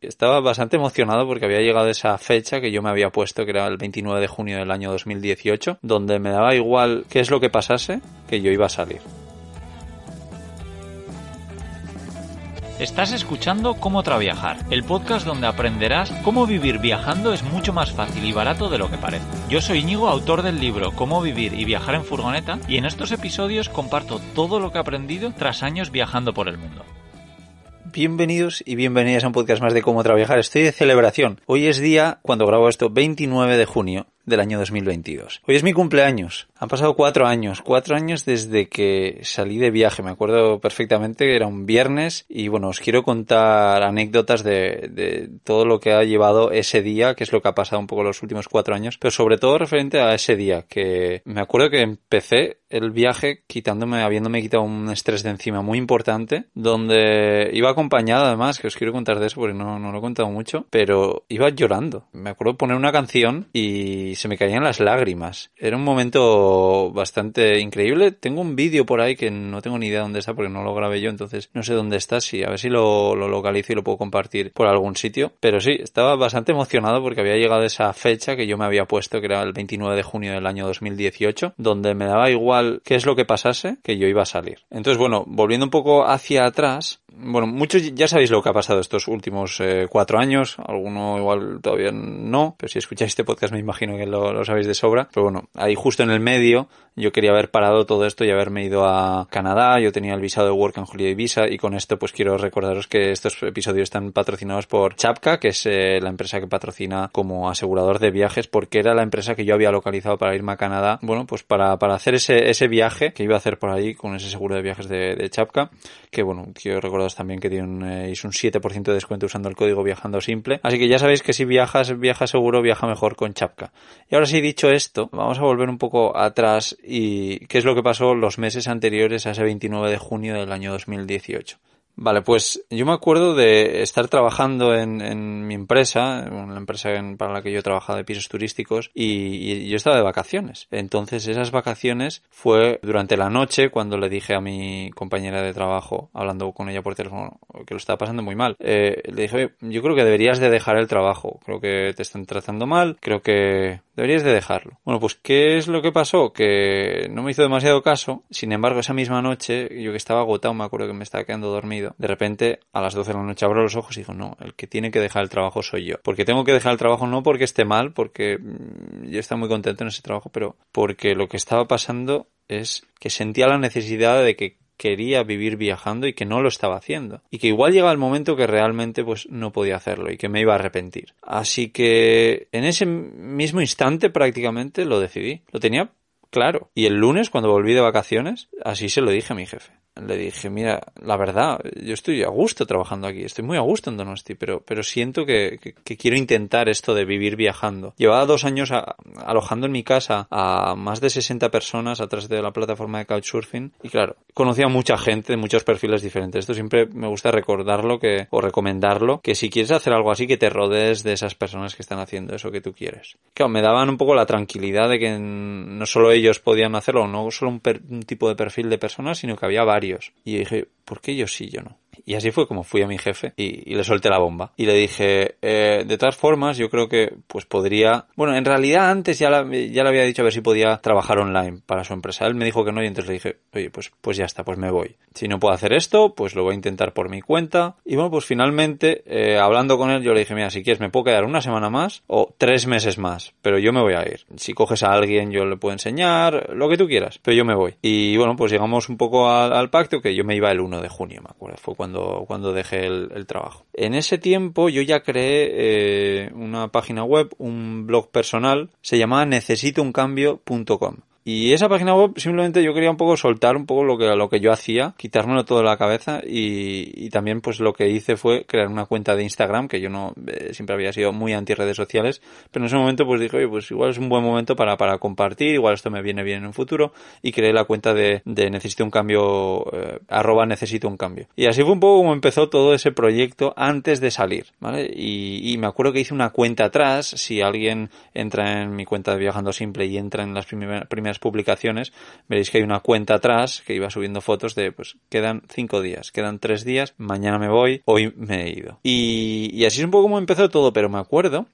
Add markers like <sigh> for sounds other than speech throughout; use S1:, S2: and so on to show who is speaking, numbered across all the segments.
S1: Estaba bastante emocionado porque había llegado esa fecha que yo me había puesto, que era el 29 de junio del año 2018, donde me daba igual qué es lo que pasase, que yo iba a salir.
S2: Estás escuchando Cómo Traviajar, el podcast donde aprenderás cómo vivir viajando es mucho más fácil y barato de lo que parece. Yo soy Íñigo, autor del libro Cómo vivir y viajar en furgoneta, y en estos episodios comparto todo lo que he aprendido tras años viajando por el mundo.
S1: Bienvenidos y bienvenidas a un podcast más de cómo trabajar. Estoy de celebración. Hoy es día, cuando grabo esto, 29 de junio del año 2022. Hoy es mi cumpleaños. Han pasado cuatro años, cuatro años desde que salí de viaje. Me acuerdo perfectamente que era un viernes y bueno, os quiero contar anécdotas de, de, todo lo que ha llevado ese día, que es lo que ha pasado un poco los últimos cuatro años, pero sobre todo referente a ese día, que me acuerdo que empecé el viaje quitándome, habiéndome quitado un estrés de encima muy importante, donde iba acompañado además, que os quiero contar de eso porque no, no lo he contado mucho, pero iba llorando. Me acuerdo poner una canción y se me caían las lágrimas. Era un momento bastante increíble. Tengo un vídeo por ahí que no tengo ni idea dónde está porque no lo grabé yo, entonces no sé dónde está. Sí, a ver si lo, lo localizo y lo puedo compartir por algún sitio. Pero sí, estaba bastante emocionado porque había llegado esa fecha que yo me había puesto, que era el 29 de junio del año 2018, donde me daba igual qué es lo que pasase, que yo iba a salir. Entonces, bueno, volviendo un poco hacia atrás, bueno, muchos ya sabéis lo que ha pasado estos últimos eh, cuatro años, alguno igual todavía no, pero si escucháis este podcast me imagino que lo, lo, sabéis de sobra. Pero bueno, ahí justo en el medio yo quería haber parado todo esto y haberme ido a Canadá, yo tenía el visado de Work and Holiday Visa y con esto pues quiero recordaros que estos episodios están patrocinados por Chapka, que es eh, la empresa que patrocina como asegurador de viajes, porque era la empresa que yo había localizado para irme a Canadá, bueno, pues para, para hacer ese, ese viaje que iba a hacer por ahí con ese seguro de viajes de, de Chapka, que bueno, quiero también que tienen eh, un 7% de descuento usando el código viajando simple, así que ya sabéis que si viajas, viaja seguro, viaja mejor con Chapka. Y ahora sí dicho esto, vamos a volver un poco atrás y qué es lo que pasó los meses anteriores a ese 29 de junio del año 2018. Vale, pues yo me acuerdo de estar trabajando en, mi empresa, en la empresa para la que yo trabajaba de pisos turísticos, y, y, yo estaba de vacaciones. Entonces esas vacaciones fue durante la noche cuando le dije a mi compañera de trabajo, hablando con ella por teléfono, que lo estaba pasando muy mal. Eh, le dije, yo creo que deberías de dejar el trabajo, creo que te están tratando mal, creo que deberías de dejarlo. Bueno, pues ¿qué es lo que pasó? Que no me hizo demasiado caso, sin embargo esa misma noche, yo que estaba agotado, me acuerdo que me estaba quedando dormido, de repente a las 12 de la noche abro los ojos y digo, no, el que tiene que dejar el trabajo soy yo. Porque tengo que dejar el trabajo no porque esté mal, porque yo estaba muy contento en ese trabajo, pero porque lo que estaba pasando es que sentía la necesidad de que quería vivir viajando y que no lo estaba haciendo. Y que igual llegaba el momento que realmente pues no podía hacerlo y que me iba a arrepentir. Así que en ese mismo instante prácticamente lo decidí. Lo tenía claro. Y el lunes cuando volví de vacaciones, así se lo dije a mi jefe le dije, mira, la verdad, yo estoy a gusto trabajando aquí, estoy muy a gusto en Donosti, pero, pero siento que, que, quiero intentar esto de vivir viajando. Llevaba dos años alojando en mi casa a más de 60 personas a través de la plataforma de Couchsurfing y claro, conocía a mucha gente muchos perfiles diferentes. Esto siempre me gusta recordarlo que, o recomendarlo, que si quieres hacer algo así, que te rodees de esas personas que están haciendo eso que tú quieres. Claro, me daban un poco la tranquilidad de que no solo ellos podían hacerlo, no solo un tipo de perfil de personas, sino que había varios y dije, ¿por qué yo sí, yo no? Y así fue como fui a mi jefe y, y le solté la bomba. Y le dije, eh, de todas formas, yo creo que pues podría... Bueno, en realidad antes ya, la, ya le había dicho a ver si podía trabajar online para su empresa. Él me dijo que no y entonces le dije, oye, pues, pues ya está, pues me voy. Si no puedo hacer esto, pues lo voy a intentar por mi cuenta. Y bueno, pues finalmente, eh, hablando con él, yo le dije, mira, si quieres me puedo quedar una semana más o tres meses más, pero yo me voy a ir. Si coges a alguien, yo le puedo enseñar, lo que tú quieras, pero yo me voy. Y bueno, pues llegamos un poco al, al pacto que yo me iba el 1 de junio, me acuerdo. Fue cuando cuando, dejé el, trabajo. En ese tiempo yo ya creé eh, una página web, un blog personal, se llamaba necesitouncambio.com. Y esa página web simplemente yo quería un poco soltar un poco lo que, lo que yo hacía, quitármelo todo de la cabeza y, y también pues lo que hice fue crear una cuenta de Instagram, que yo no eh, siempre había sido muy anti redes sociales, pero en ese momento pues dije, oye, pues igual es un buen momento para, para compartir, igual esto me viene bien en un futuro y creé la cuenta de, necesito un cambio, eh, arroba necesito un cambio. Y así fue un poco como empezó todo ese proyecto antes de salir, ¿vale? Y, y me acuerdo que hice una cuenta atrás, si alguien entra en mi cuenta de Viajando Simple y entra en las primeras publicaciones, veréis que hay una cuenta atrás que iba subiendo fotos de, pues, quedan cinco días, quedan tres días, mañana me voy, hoy me he ido. Y, así es un poco como empezó todo, pero me acuerdo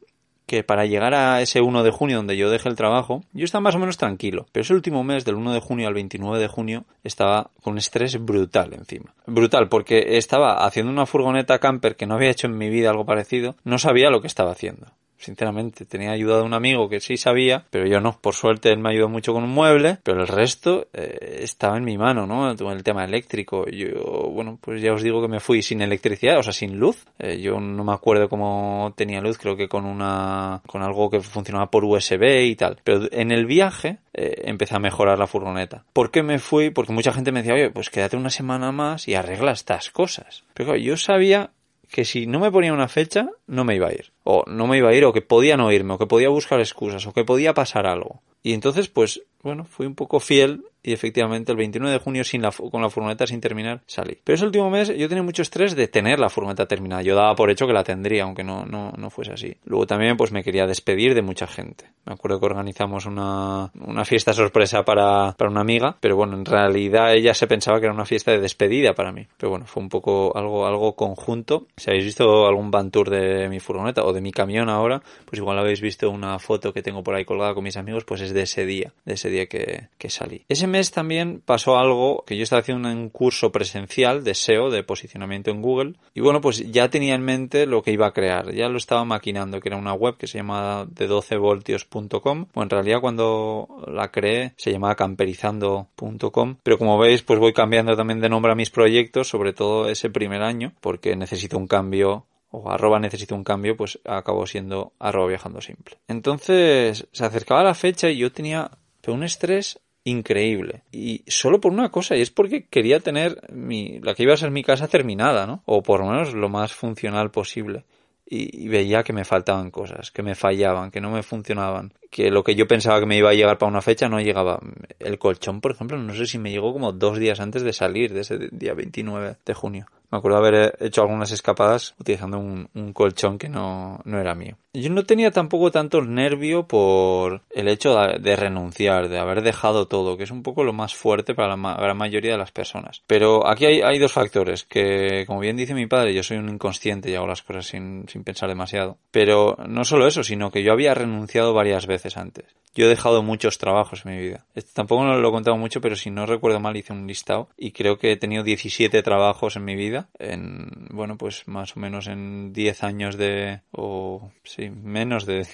S1: que para llegar a ese 1 de junio donde yo dejé el trabajo, yo estaba más o menos tranquilo. Pero ese último mes, del 1 de junio al 29 de junio, estaba con estrés brutal encima. Brutal, porque estaba haciendo una furgoneta camper que no había hecho en mi vida algo parecido, no sabía lo que estaba haciendo sinceramente. Tenía ayuda de un amigo que sí sabía, pero yo no. Por suerte él me ayudó mucho con un mueble, pero el resto eh, estaba en mi mano, ¿no? El tema eléctrico. Yo, bueno, pues ya os digo que me fui sin electricidad, o sea, sin luz. Eh, yo no me acuerdo cómo tenía luz, creo que con una, con algo que funcionaba por USB y tal. Pero en el viaje eh, empecé a mejorar la furgoneta. ¿Por qué me fui? Porque mucha gente me decía, oye, pues quédate una semana más y arregla estas cosas. Pero claro, yo sabía que si no me ponía una fecha, no me iba a ir. O no me iba a ir, o que podía no irme, o que podía buscar excusas, o que podía pasar algo. Y entonces, pues, bueno, fui un poco fiel y efectivamente el 29 de junio sin la, con la furgoneta sin terminar salí. Pero ese último mes yo tenía mucho estrés de tener la furgoneta terminada. Yo daba por hecho que la tendría, aunque no, no, no fuese así. Luego también pues me quería despedir de mucha gente. Me acuerdo que organizamos una, una fiesta sorpresa para, para una amiga, pero bueno, en realidad ella se pensaba que era una fiesta de despedida para mí. Pero bueno, fue un poco algo, algo conjunto. Si habéis visto algún van tour de mi furgoneta o de mi camión ahora, pues igual habéis visto una foto que tengo por ahí colgada con mis amigos, pues es de ese día, de ese día que, que salí. Ese mes también pasó algo que yo estaba haciendo un curso presencial de SEO, de posicionamiento en Google, y bueno, pues ya tenía en mente lo que iba a crear, ya lo estaba maquinando, que era una web que se llama de 12voltios.com, bueno, en realidad cuando la creé se llamaba camperizando.com, pero como veis, pues voy cambiando también de nombre a mis proyectos, sobre todo ese primer año, porque necesito un cambio o arroba necesito un cambio, pues acabó siendo arroba viajando simple. Entonces se acercaba la fecha y yo tenía un estrés increíble. Y solo por una cosa, y es porque quería tener mi, la que iba a ser mi casa terminada, ¿no? O por lo menos lo más funcional posible. Y, y, veía que me faltaban cosas, que me fallaban, que no me funcionaban, que lo que yo pensaba que me iba a llegar para una fecha no llegaba. El colchón, por ejemplo, no sé si me llegó como dos días antes de salir, de ese día 29 de junio. Me acuerdo haber hecho algunas escapadas utilizando un, colchón que no, no, era mío. Yo no tenía tampoco tanto nervio por el hecho de, renunciar, de haber dejado todo, que es un poco lo más fuerte para la gran mayoría de las personas. Pero aquí hay, hay, dos factores, que como bien dice mi padre, yo soy un inconsciente y hago las cosas sin, sin pensar demasiado. Pero no solo eso, sino que yo había renunciado varias veces antes. Yo he dejado muchos trabajos en mi vida. Esto tampoco lo he contado mucho, pero si no recuerdo mal hice un listado y creo que he tenido 17 trabajos en mi vida. En, bueno, pues más o menos en 10 años de, o sí, menos de,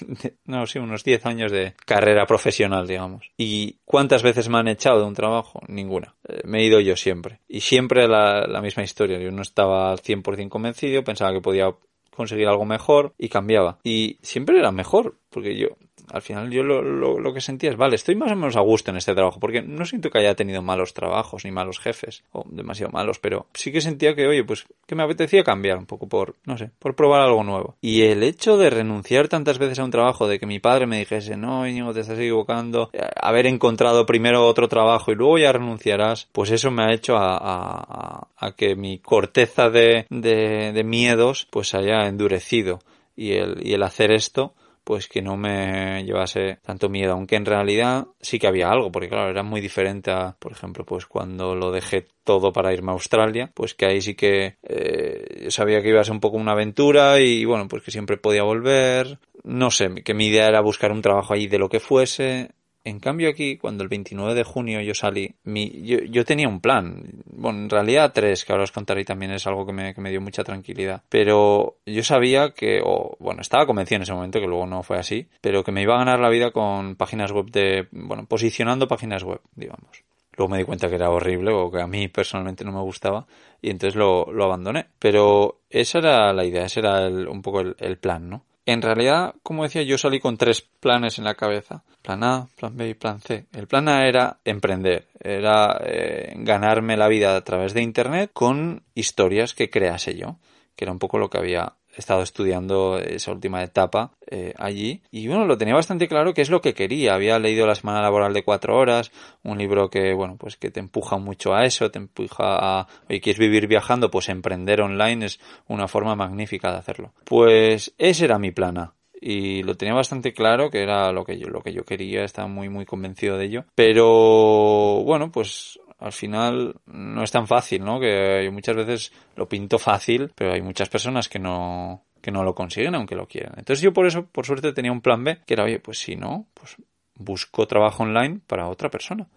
S1: no, sí, unos 10 años de carrera profesional, digamos. ¿Y cuántas veces me han echado de un trabajo? Ninguna. Eh, me he ido yo siempre. Y siempre la, la misma historia. Yo no estaba al 100% convencido, pensaba que podía conseguir algo mejor y cambiaba. Y siempre era mejor, porque yo al final yo lo, lo, que sentía es, vale, estoy más o menos a gusto en este trabajo, porque no siento que haya tenido malos trabajos ni malos jefes, o demasiado malos, pero sí que sentía que, oye, pues que me apetecía cambiar un poco por, no sé, por probar algo nuevo. Y el hecho de renunciar tantas veces a un trabajo, de que mi padre me dijese, no, Íñigo, te estás equivocando, eh, haber encontrado primero otro trabajo y luego ya renunciarás, pues eso me ha hecho a, a, a que mi corteza de, de, de miedos pues haya endurecido. Y el, y el hacer esto, pues que no me llevase tanto miedo, aunque en realidad sí que había algo, porque claro, era muy diferente a, por ejemplo, pues cuando lo dejé todo para irme a Australia, pues que ahí sí que eh, sabía que iba a ser un poco una aventura y bueno, pues que siempre podía volver, no sé, que mi idea era buscar un trabajo allí de lo que fuese, en cambio aquí, cuando el 29 de junio yo salí, mi, yo, yo, tenía un plan. Bueno, en realidad tres, que ahora os contaré también es algo que me, que me dio mucha tranquilidad. Pero yo sabía que, o bueno, estaba convencido en ese momento, que luego no fue así, pero que me iba a ganar la vida con páginas web de, bueno, posicionando páginas web, digamos. Luego me di cuenta que era horrible o que a mí personalmente no me gustaba y entonces lo, lo abandoné. Pero esa era la idea, ese era el, un poco el, el plan, ¿no? En realidad, como decía, yo salí con tres planes en la cabeza. Plan A, plan B y plan C. El plan A era emprender, era eh, ganarme la vida a través de Internet con historias que crease yo, que era un poco lo que había estado estudiando esa última etapa eh, allí. Y bueno lo tenía bastante claro que es lo que quería. Había leído la semana laboral de cuatro horas un libro que bueno pues que te empuja mucho a eso te empuja a oye quieres vivir viajando pues emprender online es una forma magnífica de hacerlo. Pues ese era mi plana y lo tenía bastante claro que era lo que yo lo que yo quería estaba muy muy convencido de ello. Pero bueno pues al final no es tan fácil, ¿no? Que muchas veces lo pinto fácil, pero hay muchas personas que no que no lo consiguen aunque lo quieran. Entonces yo por eso, por suerte, tenía un plan B, que era, oye, pues si no, pues busco trabajo online para otra persona,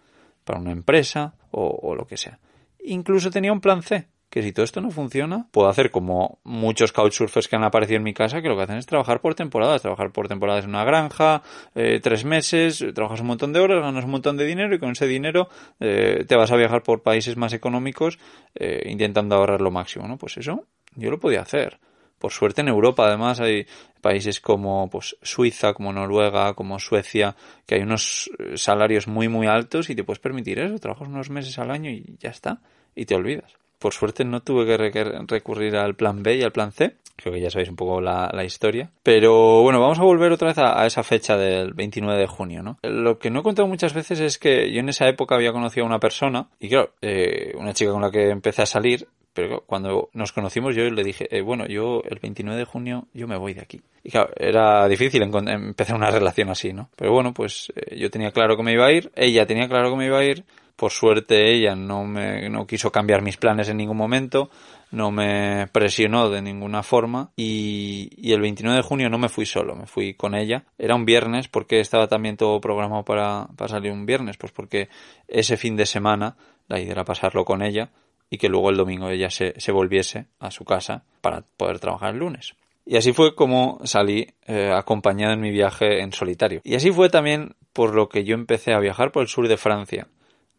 S1: para una empresa o, o lo que sea. Incluso tenía un plan C, que si todo esto no funciona, puedo hacer como muchos couchsurfers que han aparecido en mi casa, que lo que hacen es trabajar por temporadas, trabajar por temporadas en una granja, eh, tres meses, trabajas un montón de horas, ganas un montón de dinero y con ese dinero eh, te vas a viajar por países más económicos eh, intentando ahorrar lo máximo, ¿no? Pues eso yo lo podía hacer. Por suerte en Europa además hay países como pues Suiza, como Noruega, como Suecia, que hay unos salarios muy muy altos y te puedes permitir eso, trabajas unos meses al año y ya está, y te olvidas. Por suerte no tuve que recurrir al plan B y al plan C. Creo que ya sabéis un poco la, historia. Pero bueno, vamos a volver otra vez a, esa fecha del 29 de junio, ¿no? Lo que no he contado muchas veces es que yo en esa época había conocido a una persona y claro, eh, una chica con la que empecé a salir, pero cuando nos conocimos yo le dije, eh, bueno, yo el 29 de junio yo me voy de aquí. Y claro, era difícil empezar una <laughs> relación así, ¿no? Pero bueno, pues eh, yo tenía claro que me iba a ir, ella tenía claro que me iba a ir, por suerte ella no me no quiso cambiar mis planes en ningún momento, no me presionó de ninguna forma y, el 29 de junio no me fui solo, me fui con ella. Era un viernes porque estaba también todo programado para, para salir un viernes, pues porque ese fin de semana la idea era pasarlo con ella y que luego el domingo ella se, se volviese a su casa para poder trabajar el lunes. Y así fue como salí eh, acompañado en mi viaje en solitario. Y así fue también por lo que yo empecé a viajar por el sur de Francia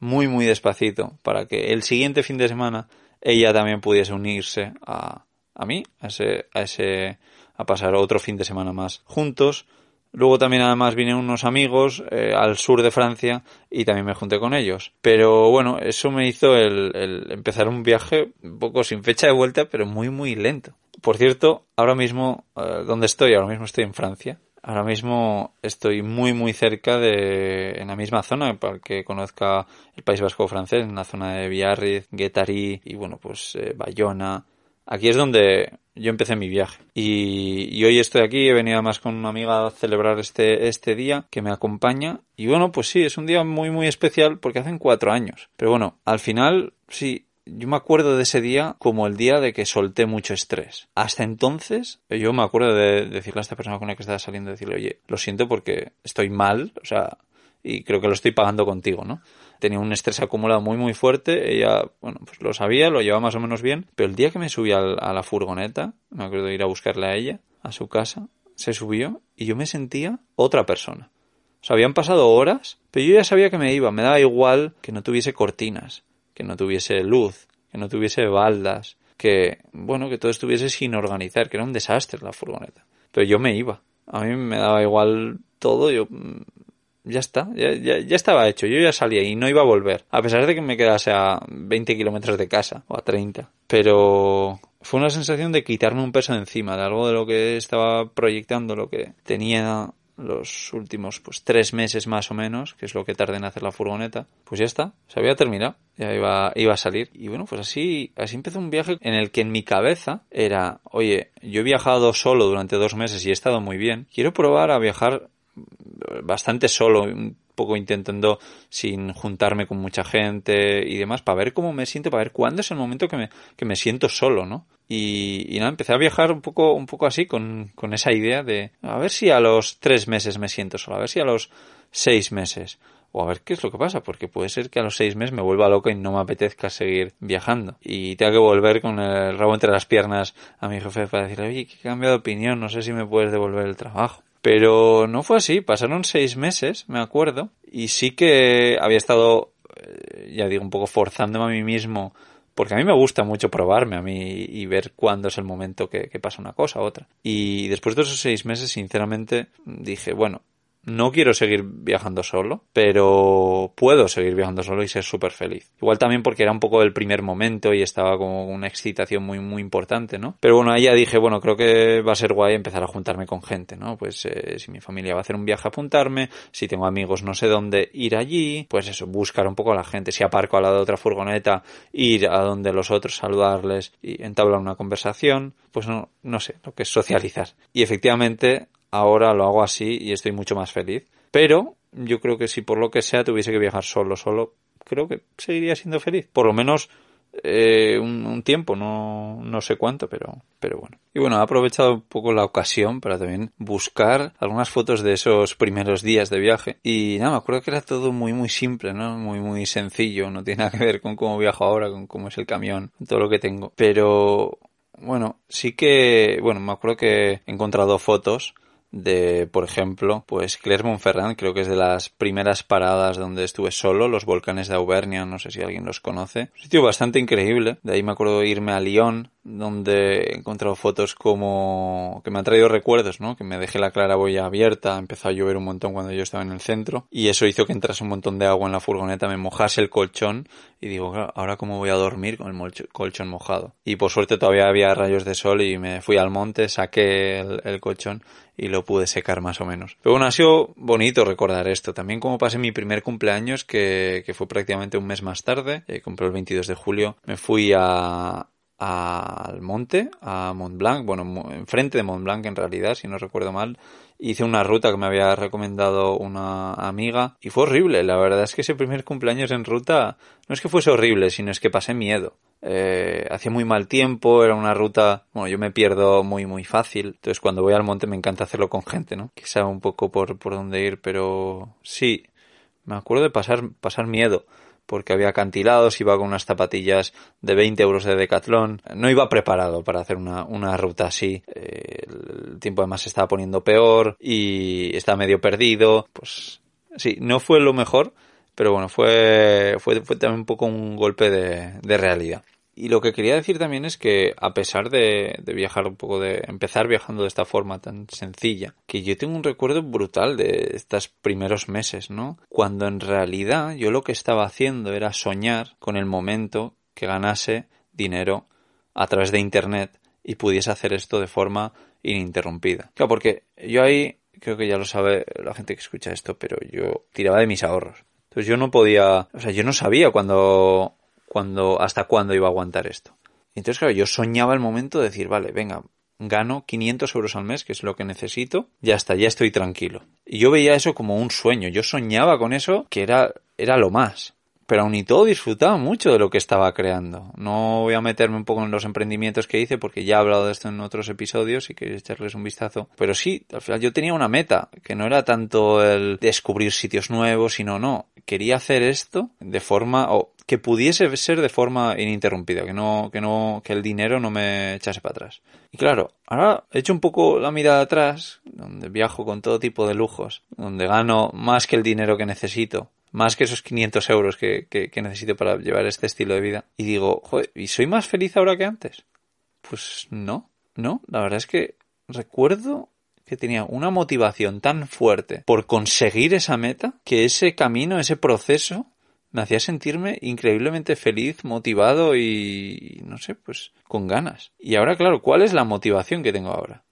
S1: muy muy despacito para que el siguiente fin de semana ella también pudiese unirse a, a mí, a ese, a ese, a pasar otro fin de semana más juntos. Luego también además vinieron unos amigos eh, al sur de Francia y también me junté con ellos. Pero bueno, eso me hizo el, el, empezar un viaje un poco sin fecha de vuelta, pero muy muy lento. Por cierto, ahora mismo, eh, ¿dónde estoy? Ahora mismo estoy en Francia. Ahora mismo estoy muy muy cerca de en la misma zona para que conozca el País Vasco francés, en la zona de Biarritz, Guetarí y bueno pues eh, Bayona. Aquí es donde yo empecé mi viaje. Y, y, hoy estoy aquí he venido más con una amiga a celebrar este este día que me acompaña. Y bueno pues sí es un día muy muy especial porque hacen cuatro años. Pero bueno al final sí yo me acuerdo de ese día como el día de que solté mucho estrés. Hasta entonces, yo me acuerdo de decirle a esta persona con la que estaba saliendo, decirle, oye, lo siento porque estoy mal, o sea, y creo que lo estoy pagando contigo, ¿no? Tenía un estrés acumulado muy, muy fuerte, ella, bueno, pues lo sabía, lo llevaba más o menos bien, pero el día que me subí a la furgoneta, me acuerdo de ir a buscarle a ella, a su casa, se subió y yo me sentía otra persona. O sea, habían pasado horas, pero yo ya sabía que me iba, me daba igual que no tuviese cortinas, que no tuviese luz, que no tuviese baldas, que, bueno, que todo estuviese sin organizar, que era un desastre la furgoneta. Pero yo me iba. A mí me daba igual todo, yo mm, ya está, ya, ya, estaba hecho, yo ya salía y no iba a volver, a pesar de que me quedase a 20 kilómetros de casa o a 30. Pero fue una sensación de quitarme un peso encima, de algo de lo que estaba proyectando, lo que tenía los últimos pues tres meses más o menos, que es lo que tardé en hacer la furgoneta, pues ya está, se había terminado, ya iba, iba a salir. Y bueno, pues así, así empezó un viaje en el que en mi cabeza era, oye, yo he viajado solo durante dos meses y he estado muy bien, quiero probar a viajar bastante solo, poco intentando sin juntarme con mucha gente y demás, para ver cómo me siento, para ver cuándo es el momento que me, que me siento solo, ¿no? Y, y nada, empecé a viajar un poco, un poco así, con, con esa idea de a ver si a los tres meses me siento solo, a ver si a los seis meses, o a ver qué es lo que pasa, porque puede ser que a los seis meses me vuelva loco y no me apetezca seguir viajando. Y tenga que volver con el rabo entre las piernas a mi jefe para decirle, oye, que he cambiado de opinión, no sé si me puedes devolver el trabajo. Pero no fue así, pasaron seis meses, me acuerdo, y sí que había estado, eh, ya digo, un poco forzándome a mí mismo porque a mí me gusta mucho probarme a mí y ver cuándo es el momento que, que pasa una cosa u otra. Y después de esos seis meses, sinceramente, dije, bueno, no quiero seguir viajando solo, pero puedo seguir viajando solo y ser súper feliz. Igual también porque era un poco el primer momento y estaba como una excitación muy, muy importante, ¿no? Pero bueno, ahí ya dije, bueno, creo que va a ser guay empezar a juntarme con gente, ¿no? Pues eh, si mi familia va a hacer un viaje, apuntarme, si tengo amigos no sé dónde ir allí, pues eso, buscar un poco a la gente. Si aparco al lado de otra furgoneta, ir a donde los otros, saludarles y entablar una conversación, pues no, no sé, lo que es socializar. Y efectivamente, ahora lo hago así y estoy mucho más feliz. Pero yo creo que si por lo que sea tuviese que viajar solo, solo, creo que seguiría siendo feliz. Por lo menos eh, un, tiempo, no, no sé cuánto, pero, pero bueno. Y bueno, he aprovechado un poco la ocasión para también buscar algunas fotos de esos primeros días de viaje. Y nada, me acuerdo que era todo muy, muy simple, ¿no? Muy, muy sencillo. No tiene nada que ver con cómo viajo ahora, con cómo es el camión, todo lo que tengo. Pero bueno, sí que, bueno, me acuerdo que he encontrado fotos de, por ejemplo, pues Clermont-Ferrand, creo que es de las primeras paradas donde estuve solo, los volcanes de Auvernia, no sé si alguien los conoce. Un sitio bastante increíble. De ahí me acuerdo irme a Lyon, donde he encontrado fotos como que me han traído recuerdos, ¿no? Que me dejé la claraboya abierta, empezó a llover un montón cuando yo estaba en el centro y eso hizo que entrase un montón de agua en la furgoneta, me mojase el colchón y digo, ahora cómo voy a dormir con el colchón mojado. Y por suerte todavía había rayos de sol y me fui al monte, saqué el, colchón y lo pude secar más o menos. Pero bueno, ha sido bonito recordar esto. También como pasé mi primer cumpleaños, que, fue prácticamente un mes más tarde, eh, compré el 22 de julio, me fui a, al monte, a Mont Blanc, bueno, enfrente de Mont Blanc en realidad, si no recuerdo mal. Hice una ruta que me había recomendado una amiga y fue horrible. La verdad es que ese primer cumpleaños en ruta no es que fuese horrible, sino es que pasé miedo. Eh, hacía muy mal tiempo, era una ruta, bueno, yo me pierdo muy muy fácil, entonces cuando voy al monte me encanta hacerlo con gente, ¿no? Que sabe un poco por, por dónde ir, pero sí, me acuerdo de pasar, pasar miedo porque había acantilados, iba con unas zapatillas de 20 euros de Decathlon. No iba preparado para hacer una, una ruta así. Eh, el tiempo además se estaba poniendo peor y estaba medio perdido. Pues sí, no fue lo mejor, pero bueno, fue, fue, fue también un poco un golpe de, de realidad. Y lo que quería decir también es que a pesar de, de, viajar un poco, de empezar viajando de esta forma tan sencilla, que yo tengo un recuerdo brutal de estos primeros meses, ¿no? Cuando en realidad yo lo que estaba haciendo era soñar con el momento que ganase dinero a través de Internet y pudiese hacer esto de forma ininterrumpida. Claro, porque yo ahí, creo que ya lo sabe la gente que escucha esto, pero yo tiraba de mis ahorros. Entonces yo no podía, o sea, yo no sabía cuando cuando, hasta cuándo iba a aguantar esto. entonces, claro, yo soñaba el momento de decir, vale, venga, gano 500 euros al mes, que es lo que necesito, ya está, ya estoy tranquilo. Y yo veía eso como un sueño, yo soñaba con eso que era, era lo más. Pero aún y todo disfrutaba mucho de lo que estaba creando. No voy a meterme un poco en los emprendimientos que hice porque ya he hablado de esto en otros episodios y queréis echarles un vistazo. Pero sí, al final yo tenía una meta, que no era tanto el descubrir sitios nuevos, sino no, quería hacer esto de forma, o que pudiese ser de forma ininterrumpida, que no, que no, que el dinero no me echase para atrás. Y claro, ahora he hecho un poco la mirada atrás, donde viajo con todo tipo de lujos, donde gano más que el dinero que necesito, más que esos 500 euros que, que, que necesito para llevar este estilo de vida. Y digo, joder, ¿y soy más feliz ahora que antes? Pues no, no, la verdad es que recuerdo que tenía una motivación tan fuerte por conseguir esa meta que ese camino, ese proceso me hacía sentirme increíblemente feliz, motivado y no sé, pues con ganas. Y ahora, claro, ¿cuál es la motivación que tengo ahora?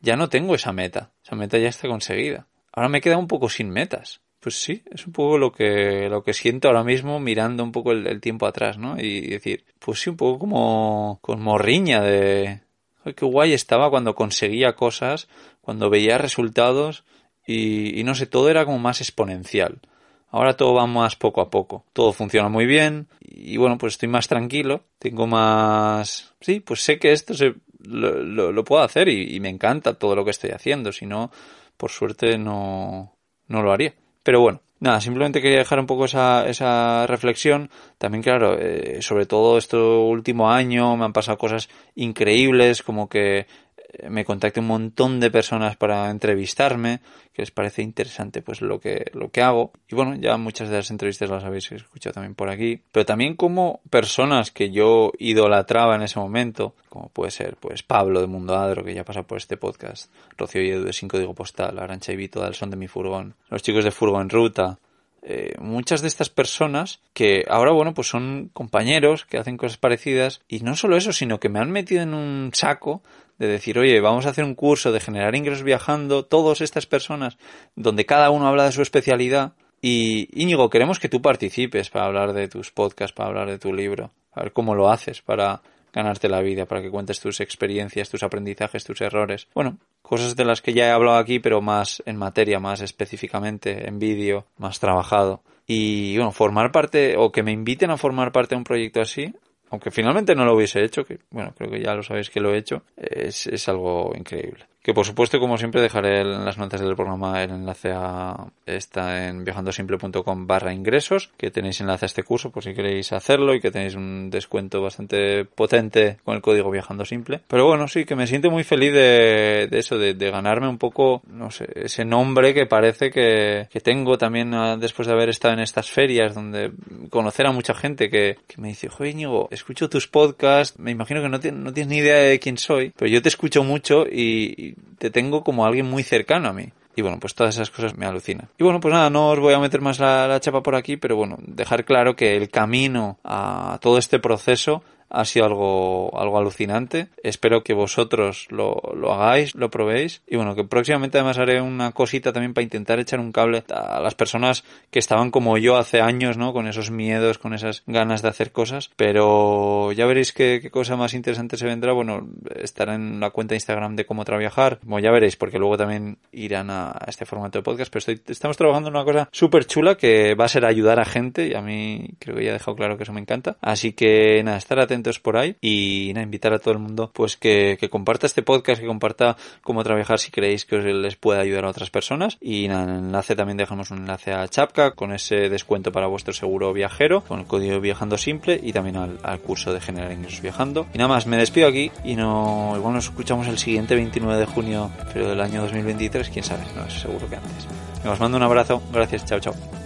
S1: Ya no tengo esa meta, esa meta ya está conseguida. Ahora me queda un poco sin metas. Pues sí, es un poco lo que, lo que siento ahora mismo mirando un poco el, tiempo atrás, ¿no? Y decir, pues sí, un poco como con morriña de, qué guay estaba cuando conseguía cosas, cuando veía resultados y, no sé, todo era como más exponencial. Ahora todo va más poco a poco. Todo funciona muy bien y bueno, pues estoy más tranquilo. Tengo más... Sí, pues sé que esto se, lo, puedo hacer y, me encanta todo lo que estoy haciendo. Si no, por suerte no, no lo haría. Pero bueno, nada, simplemente quería dejar un poco esa, esa reflexión. También, claro, eh, sobre todo este último año me han pasado cosas increíbles, como que me contacte un montón de personas para entrevistarme, que les parece interesante pues lo que, lo que hago. Y bueno, ya muchas de las entrevistas las habéis escuchado también por aquí. Pero también como personas que yo idolatraba en ese momento, como puede ser pues Pablo de Mundo Adro, que ya pasa por este podcast, Rocío y Edu de 5 Digo Postal, Arancha y Vito del Son de mi Furgón, los chicos de Furgo en Ruta, eh, muchas de estas personas que ahora, bueno, pues son compañeros que hacen cosas parecidas y no solo eso, sino que me han metido en un saco de decir, oye, vamos a hacer un curso de generar ingresos viajando, todas estas personas, donde cada uno habla de su especialidad. Y Íñigo, queremos que tú participes para hablar de tus podcasts, para hablar de tu libro, a ver cómo lo haces para ganarte la vida, para que cuentes tus experiencias, tus aprendizajes, tus errores. Bueno, cosas de las que ya he hablado aquí, pero más en materia, más específicamente, en vídeo, más trabajado. Y bueno, formar parte, o que me inviten a formar parte de un proyecto así, aunque finalmente no lo hubiese hecho, que bueno, creo que ya lo sabéis que lo he hecho, es, es algo increíble. Que por supuesto, como siempre, dejaré en las notas del programa el enlace a esta en viajandosimple.com barra ingresos, que tenéis enlace a este curso por si queréis hacerlo y que tenéis un descuento bastante potente con el código Viajando Simple. Pero bueno, sí, que me siento muy feliz de, eso, de, de, ganarme un poco, no sé, ese nombre que parece que, que tengo también ah, después de haber estado en estas ferias donde conocer a mucha gente que, que me dice, joder, Íñigo, escucho tus podcasts, me imagino que no, no tienes ni idea de quién soy, pero yo te escucho mucho y te tengo como alguien muy cercano a mí. Y bueno, pues todas esas cosas me alucinan. Y bueno, pues nada, no os voy a meter más la, la, chapa por aquí, pero bueno, dejar claro que el camino a todo este proceso ha sido algo, algo alucinante. Espero que vosotros lo, lo hagáis, lo probéis. Y bueno, que próximamente además haré una cosita también para intentar echar un cable a las personas que estaban como yo hace años, ¿no? Con esos miedos, con esas ganas de hacer cosas. Pero ya veréis qué, cosa más interesante se vendrá. Bueno, estará en la cuenta de Instagram de cómo trabajar. Como ya veréis, porque luego también irán a este formato de podcast. Pero estamos trabajando en una cosa súper chula que va a ser ayudar a gente. Y a mí creo que ya he dejado claro que eso me encanta. Así que nada, estar por ahí y nada, invitar a todo el mundo pues que, comparta este podcast, que comparta cómo trabajar si creéis que os les puede ayudar a otras personas y nada, en el enlace también dejamos un enlace a Chapka con ese descuento para vuestro seguro viajero con el código viajando simple y también al, curso de generar ingresos viajando y nada más, me despido aquí y no nos escuchamos el siguiente 29 de junio pero del año 2023, quién sabe, no es seguro que antes. Os mando un abrazo, gracias, chao chao.